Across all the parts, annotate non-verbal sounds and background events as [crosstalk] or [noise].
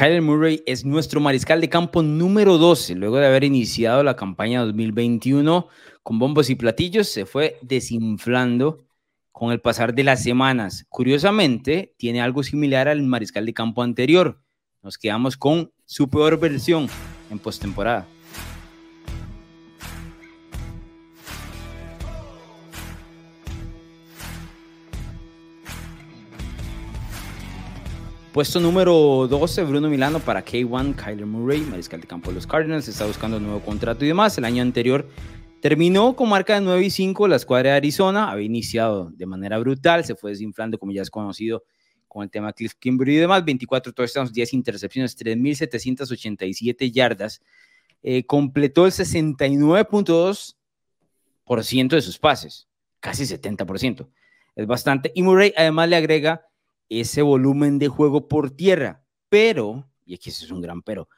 Kyler Murray es nuestro mariscal de campo número 12, luego de haber iniciado la campaña 2021 con bombos y platillos, se fue desinflando con el pasar de las semanas. Curiosamente, tiene algo similar al mariscal de campo anterior. Nos quedamos con su peor versión en postemporada. Puesto número 12, Bruno Milano para K1, Kyler Murray, mariscal de campo de los Cardinals, está buscando un nuevo contrato y demás. El año anterior terminó con marca de 9 y 5 la escuadra de Arizona, había iniciado de manera brutal, se fue desinflando como ya es conocido con el tema Cliff Kimberly y demás, 24 touchdowns, 10 intercepciones, 3.787 yardas, eh, completó el 69.2% de sus pases, casi 70%, es bastante, y Murray además le agrega ese volumen de juego por tierra. Pero, y aquí ese es un gran pero,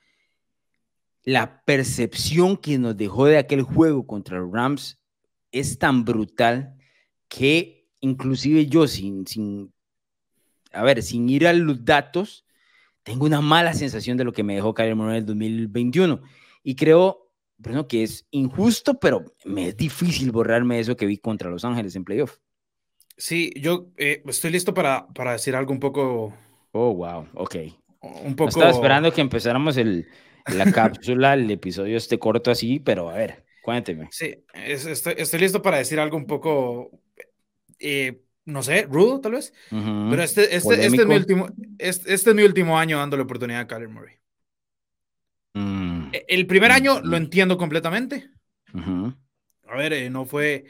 la percepción que nos dejó de aquel juego contra los Rams es tan brutal que inclusive yo sin, sin, a ver, sin ir a los datos, tengo una mala sensación de lo que me dejó Kyler Murray en el 2021. Y creo, bueno, que es injusto, pero me es difícil borrarme eso que vi contra Los Ángeles en playoff. Sí, yo eh, estoy listo para, para decir algo un poco. Oh, wow, ok. Un poco. estaba esperando que empezáramos el, la cápsula, el episodio este corto así, pero a ver, cuénteme. Sí, estoy, estoy, listo para decir algo un poco, eh, no sé, rudo tal vez, pero este, este, este, es mi último, este, este, es mi último año dándole oportunidad a Kyler Murray. Mm. E, el primer año lo entiendo completamente. A ver, eh, no fue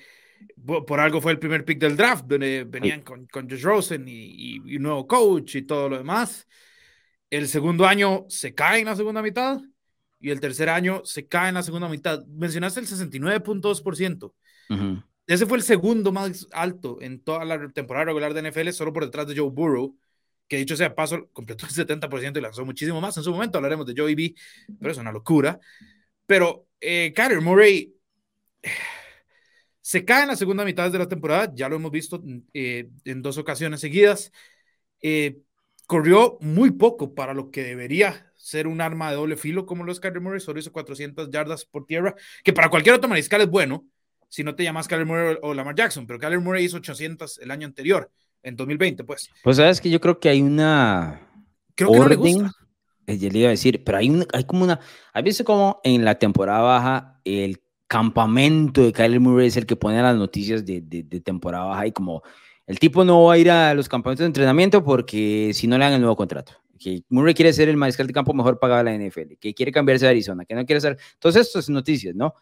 por algo fue el primer pick del draft, donde venían con, con Josh Rosen y, y, un nuevo coach y todo lo demás. El segundo año se cae en la segunda mitad y el tercer año se cae en la segunda mitad. Mencionaste el 69.2%. Ese fue el segundo más alto en toda la temporada regular de NFL, solo por detrás de Joe Burrow, que dicho sea paso, completó el 70% y lanzó muchísimo más. En su momento hablaremos de Joey B, pero es una locura. Pero eh, Kyler Murray se cae en la segunda mitad de la temporada, ya lo hemos visto eh, en dos ocasiones seguidas. Eh, corrió muy poco para lo que debería ser un arma de doble filo como los Kyler Murray, solo hizo 400 yardas por tierra, que para cualquier otro mariscal es bueno, si no te llamas Kyler Murray o Lamar Jackson, pero Kyler Murray hizo 800 el año anterior, en 2020, pues. Pues sabes que yo creo que hay una creo que no le gusta. Eh, yo le iba a decir, pero hay, hay como una, ¿has visto como en la temporada baja el campamento de Kyler Murray es el que pone las noticias de, de, temporada baja y como el tipo no va a ir a los campamentos de entrenamiento porque si no le dan el nuevo contrato. Que Murray quiere ser el mariscal de campo mejor pagado de la NFL, que quiere cambiarse de Arizona, que no quiere ser. Todas estas noticias, ¿no?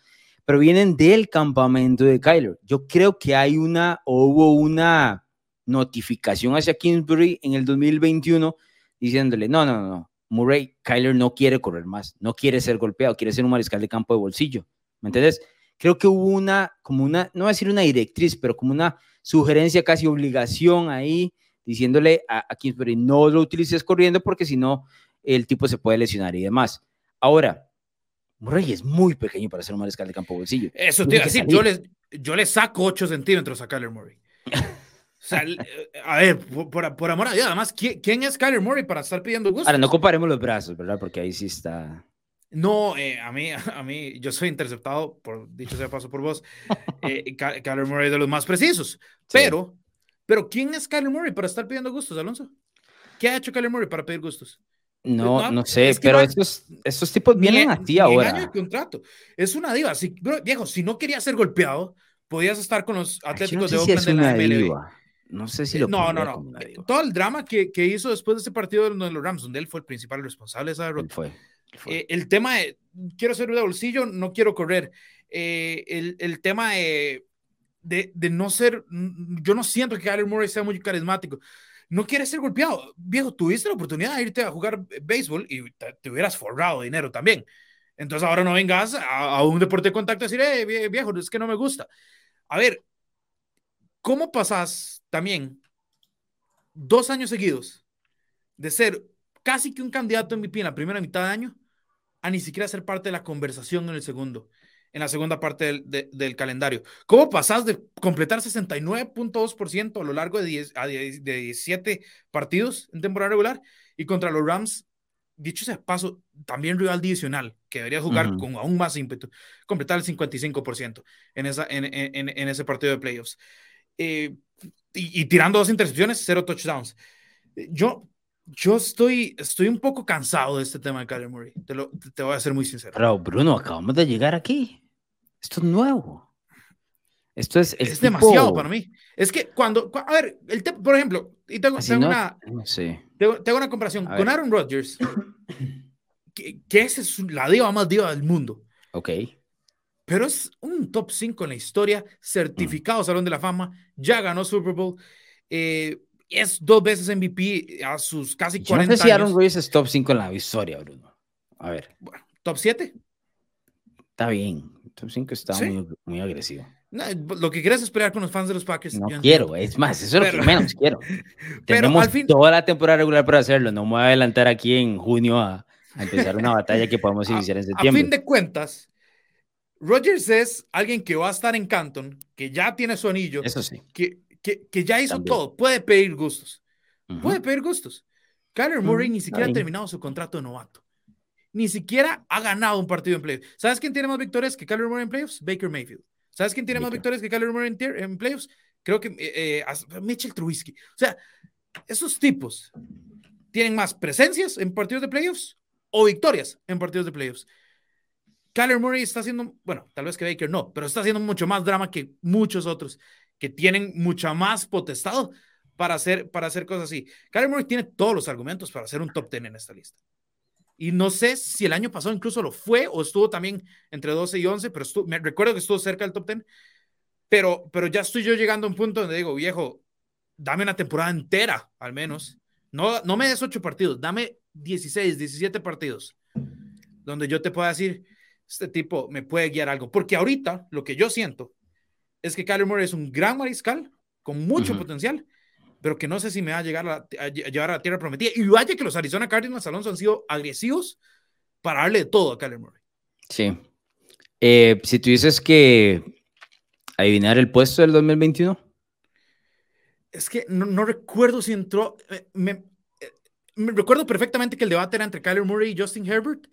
Pero vienen del campamento de Kyler. Yo creo que hay una, o hubo una notificación hacia Kingsbury en el 2021 diciéndole: no, no, no, Murray, Kyler no quiere correr más, no quiere ser golpeado, quiere ser un mariscal de campo de bolsillo. ¿Me entiendes? Creo que hubo una, como una, no voy a decir una directriz, pero como una sugerencia, casi obligación ahí, diciéndole a, a Kingsbury, no lo utilices corriendo porque si no, el tipo se puede lesionar y demás. Ahora, Murray es muy pequeño para ser un mariscal de campo bolsillo. Eso te decir, yo le, yo le saco 8 centímetros a Kyler Murray. O sea, a ver, por, por, amor a Dios, además, ¿quién, es Kyler Murray para estar pidiendo gusto? Ahora, no comparemos los brazos, ¿verdad? Porque ahí sí está. No, eh, a, mí, [laughs] a mí, yo soy interceptado, por dicho sea paso por vos, [laughs] eh, Kyler Murray es de los más precisos. Pero, pero ¿quién es Kyler Murray para estar pidiendo gustos, Alonso? ¿Qué ha hecho Kyler Murray para pedir gustos? No, no, sé, pero estos, estos tipos vienen a ti ahora. Año de contrato. Es una diva. Si, viejo, si no querías ser golpeado, podías estar con los Atléticos de Oakland de la MLB. No sé si lo No, no, no. Todo el drama que, que, hizo después de ese partido de los Rams, donde él fue el principal responsable de esa derrota. Fue. Eh, el tema de, quiero ser de bolsillo, no quiero correr. Eh, el, el, tema de, de, no ser, yo no siento que Kyler Murray sea muy carismático. No quiere ser golpeado. Viejo, tuviste la oportunidad de irte a jugar béisbol y te, hubieras forrado dinero también. Entonces ahora no vengas a, un deporte de contacto y decir, eh, viejo, es que no me gusta. A ver, ¿cómo pasas también dos años seguidos de ser casi que un candidato MVP en la primera mitad de año a ni siquiera ser parte de la conversación en el segundo, en la segunda parte del, del, calendario. ¿Cómo pasás de completar 69.2% a lo largo de, 10, de 17 partidos en temporada regular y contra los Rams dicho sea paso, también rival adicional, que debería jugar con aún más ímpetu, completar el 55% en, esa, en, en, en, ese partido de playoffs. Eh, y, tirando dos intercepciones, cero touchdowns. Yo, yo estoy, estoy un poco cansado de este tema de Kyler Murray, te, lo, te voy a ser muy sincero. Pero Bruno, acabamos de llegar aquí. Esto es nuevo. Esto es, es demasiado para mí. Es que cuando, a ver, el por ejemplo, y tengo, tengo una, tengo, una comparación con Aaron Rodgers, que, que es la diva más diva del mundo. Ok. Pero es un top 5 en la historia, certificado Salón de la Fama, ya ganó Super Bowl, eh, es dos veces MVP a sus casi 40 Yo no sé si Aaron Rodgers es top 5 en la historia, Bruno. A ver. Bueno, top 7. Está bien. Top 5 está muy, muy agresivo lo que quieres es pelear con los fans de los Packers. No quiero, es más, eso es lo que menos quiero. [laughs] Tenemos al fin, toda la temporada regular para hacerlo. No me voy a adelantar aquí en junio a, empezar una batalla que podemos [laughs] iniciar en septiembre. A fin de cuentas, Rogers es alguien que va a estar en Canton, que ya tiene su anillo. Eso sí. Que, que, que ya hizo todo. Puede pedir gustos. Puede pedir gustos. Kyler Murray ni siquiera ha terminado su contrato de novato. Ni siquiera ha ganado un partido en playoffs. ¿Sabes quién tiene más victorias que Kyler Murray en playoffs? Baker Mayfield. ¿Sabes quién tiene más victorias que Kyler Murray en, playoffs? Creo que eh, eh Mitchell Trubisky. O sea, esos tipos tienen más presencias en partidos de playoffs o victorias en partidos de playoffs. Kyler Murray está haciendo, bueno, tal vez que Baker no, pero está haciendo mucho más drama que muchos otros que tienen mucha más potestad para hacer, para hacer cosas así. Kyler Murray tiene todos los argumentos para hacer un top 10 en esta lista. Y no sé si el año pasado incluso lo fue o estuvo también entre 12 y 11, pero me recuerdo que estuvo cerca del top 10. Pero, pero ya estoy yo llegando a un punto donde digo, viejo, dame una temporada entera, al menos. No, no me des 8 partidos, dame 16, 17 partidos, donde yo te pueda decir, este tipo me puede guiar algo. Porque ahorita lo que yo siento es que Kyler Murray es un gran mariscal con mucho potencial, pero que no sé si me va a llegar a, llevar a la tierra prometida. Y vaya que los Arizona Cardinals Alonso han sido agresivos para darle de todo a Kyler Murray. Sí. Eh, si tú dices que adivinar el puesto del 2021. Es que no, recuerdo si entró. Eh, me, me, recuerdo perfectamente que el debate era entre Kyler Murray y Justin Herbert.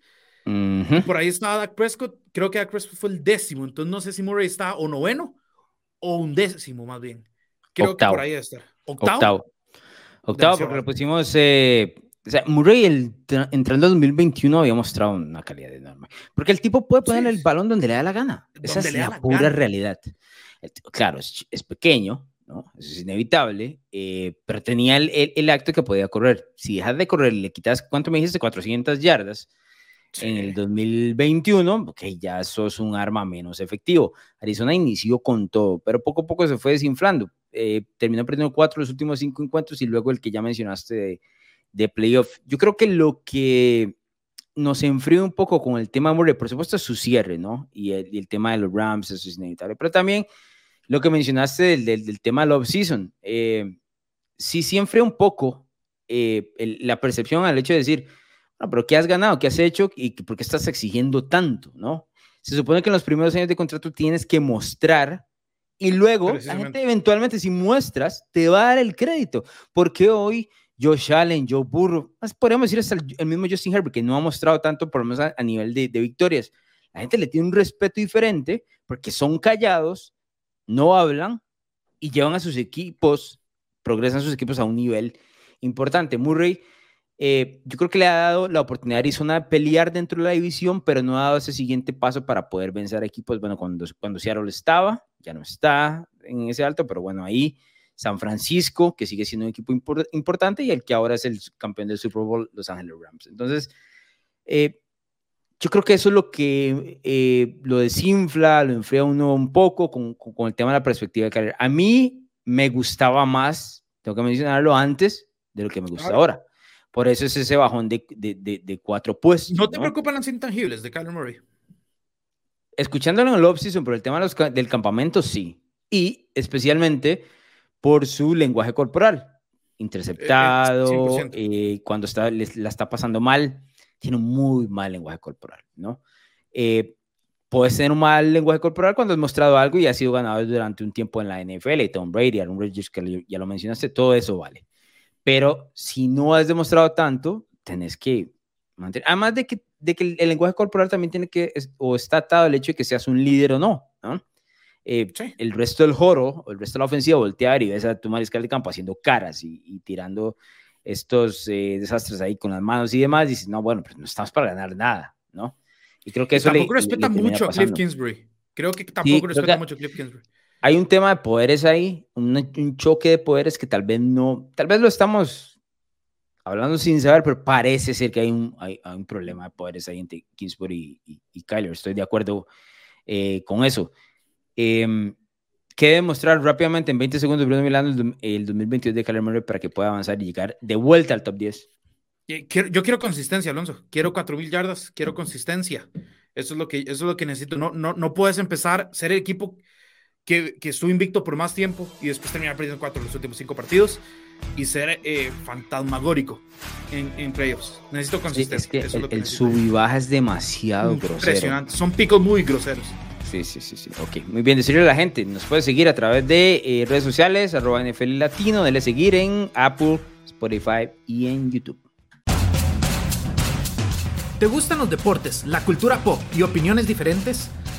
Por ahí estaba Dak Prescott. Creo que Dak Prescott fue el décimo. Entonces no sé si Murray está o noveno o un décimo más bien. Creo que por ahí debe estar. Octavo. Octavo, porque lo pusimos. Eh, o sea, Murray el, entrando en 2021 había mostrado una calidad enorme. Porque el tipo puede poner el balón donde le da la gana. Esa es la, pura realidad. Claro, es, pequeño, ¿no? Eso es inevitable, eh, pero tenía el, el, acto que podía correr. Si dejas de correr, le quitas, ¿cuánto me dijiste? 400 yardas. En el 2021, que ya eso es un arma menos efectivo. Arizona inició con todo, pero poco a poco se fue desinflando. Eh, terminó perdiendo cuatro los últimos cinco encuentros y luego el que ya mencionaste de, de playoff. Yo creo que lo que nos enfrió un poco con el tema Murray, por supuesto, es su cierre, ¿no? Y el, tema de los Rams, eso es inevitable. Pero también lo que mencionaste del, del, tema del off-season. Eh, sí, sí enfrió un poco eh, la percepción al hecho de decir, bueno, pero ¿qué has ganado? ¿Qué has hecho? ¿Y por qué estás exigiendo tanto, no? Se supone que en los primeros años de contrato tienes que mostrar y luego, la gente eventualmente, si muestras, te va a dar el crédito. Porque hoy Josh Allen, Joe Burrow, podríamos decir hasta el, mismo Justin Herbert, que no ha mostrado tanto, por lo menos a, nivel de, victorias. La gente le tiene un respeto diferente porque son callados, no hablan y llevan a sus equipos, progresan sus equipos a un nivel importante. Murray, eh, yo creo que le ha dado la oportunidad a Arizona de pelear dentro de la división, pero no ha dado ese siguiente paso para poder vencer equipos. Bueno, cuando, cuando Seattle estaba, ya no está en ese alto, pero bueno, ahí San Francisco, que sigue siendo un equipo importante, y el que ahora es el campeón del Super Bowl, Los Angeles Rams. Entonces, eh, yo creo que eso es lo que eh, lo desinfla, lo enfría uno un poco con, con, el tema de la perspectiva de carrera. A mí me gustaba más, tengo que mencionarlo antes, de lo que me gusta ahora. Por eso es ese bajón de, de, de, cuatro puestos. ¿No te preocupan las intangibles de Kyler Murray? escuchándolo en el off-season por el tema del campamento, sí. Y especialmente por su lenguaje corporal. Interceptado, eh, eh, cuando está, la está pasando mal, tiene un muy mal lenguaje corporal, ¿no? Eh, puedes tener un mal lenguaje corporal cuando has mostrado algo y has sido ganador durante un tiempo en la NFL, Tom Brady, Aaron Rodgers, que ya lo mencionaste, todo eso vale. Pero si no has demostrado tanto, tenés que Además de que, de que el, lenguaje corporal también tiene que, o está atado al hecho de que seas un líder o no, ¿no? Eh, el resto del joro, o el resto de la ofensiva, voltear y ves a tu mariscal de campo haciendo caras y, tirando estos eh, desastres ahí con las manos y demás, y dices, no, bueno, pues no estamos para ganar nada, ¿no? Y creo que eso tampoco respeta mucho a Cliff Kingsbury. Creo que tampoco respeta mucho a Cliff Kingsbury. Hay un tema de poderes ahí, un, un, choque de poderes que tal vez no, tal vez lo estamos hablando sin saber, pero parece ser que hay un, hay, un problema de poderes ahí entre Kingsbury y, y, Kyler. Estoy de acuerdo eh, con eso. Eh, ¿Qué demostrar rápidamente en 20 segundos Bruno Milano el 2022 de Kyler Murray para que pueda avanzar y llegar de vuelta al top 10? yo quiero consistencia, Alonso. Quiero 4.000 yardas, quiero consistencia. Eso es lo que, eso es lo que necesito. No, no, no puedes empezar a ser el equipo que, que estuvo invicto por más tiempo y después terminar perdiendo cuatro los últimos cinco partidos y ser eh, fantasmagórico en, en, playoffs. Necesito consistencia. es que el, sub y baja es demasiado Impresionante. Son picos muy groseros. Sí, sí, sí, sí. Ok, muy bien. Decirle a la gente, nos puede seguir a través de eh, redes sociales, arroba NFL Latino, dele seguir en Apple, Spotify y en YouTube. ¿Te gustan los deportes, la cultura pop y opiniones diferentes?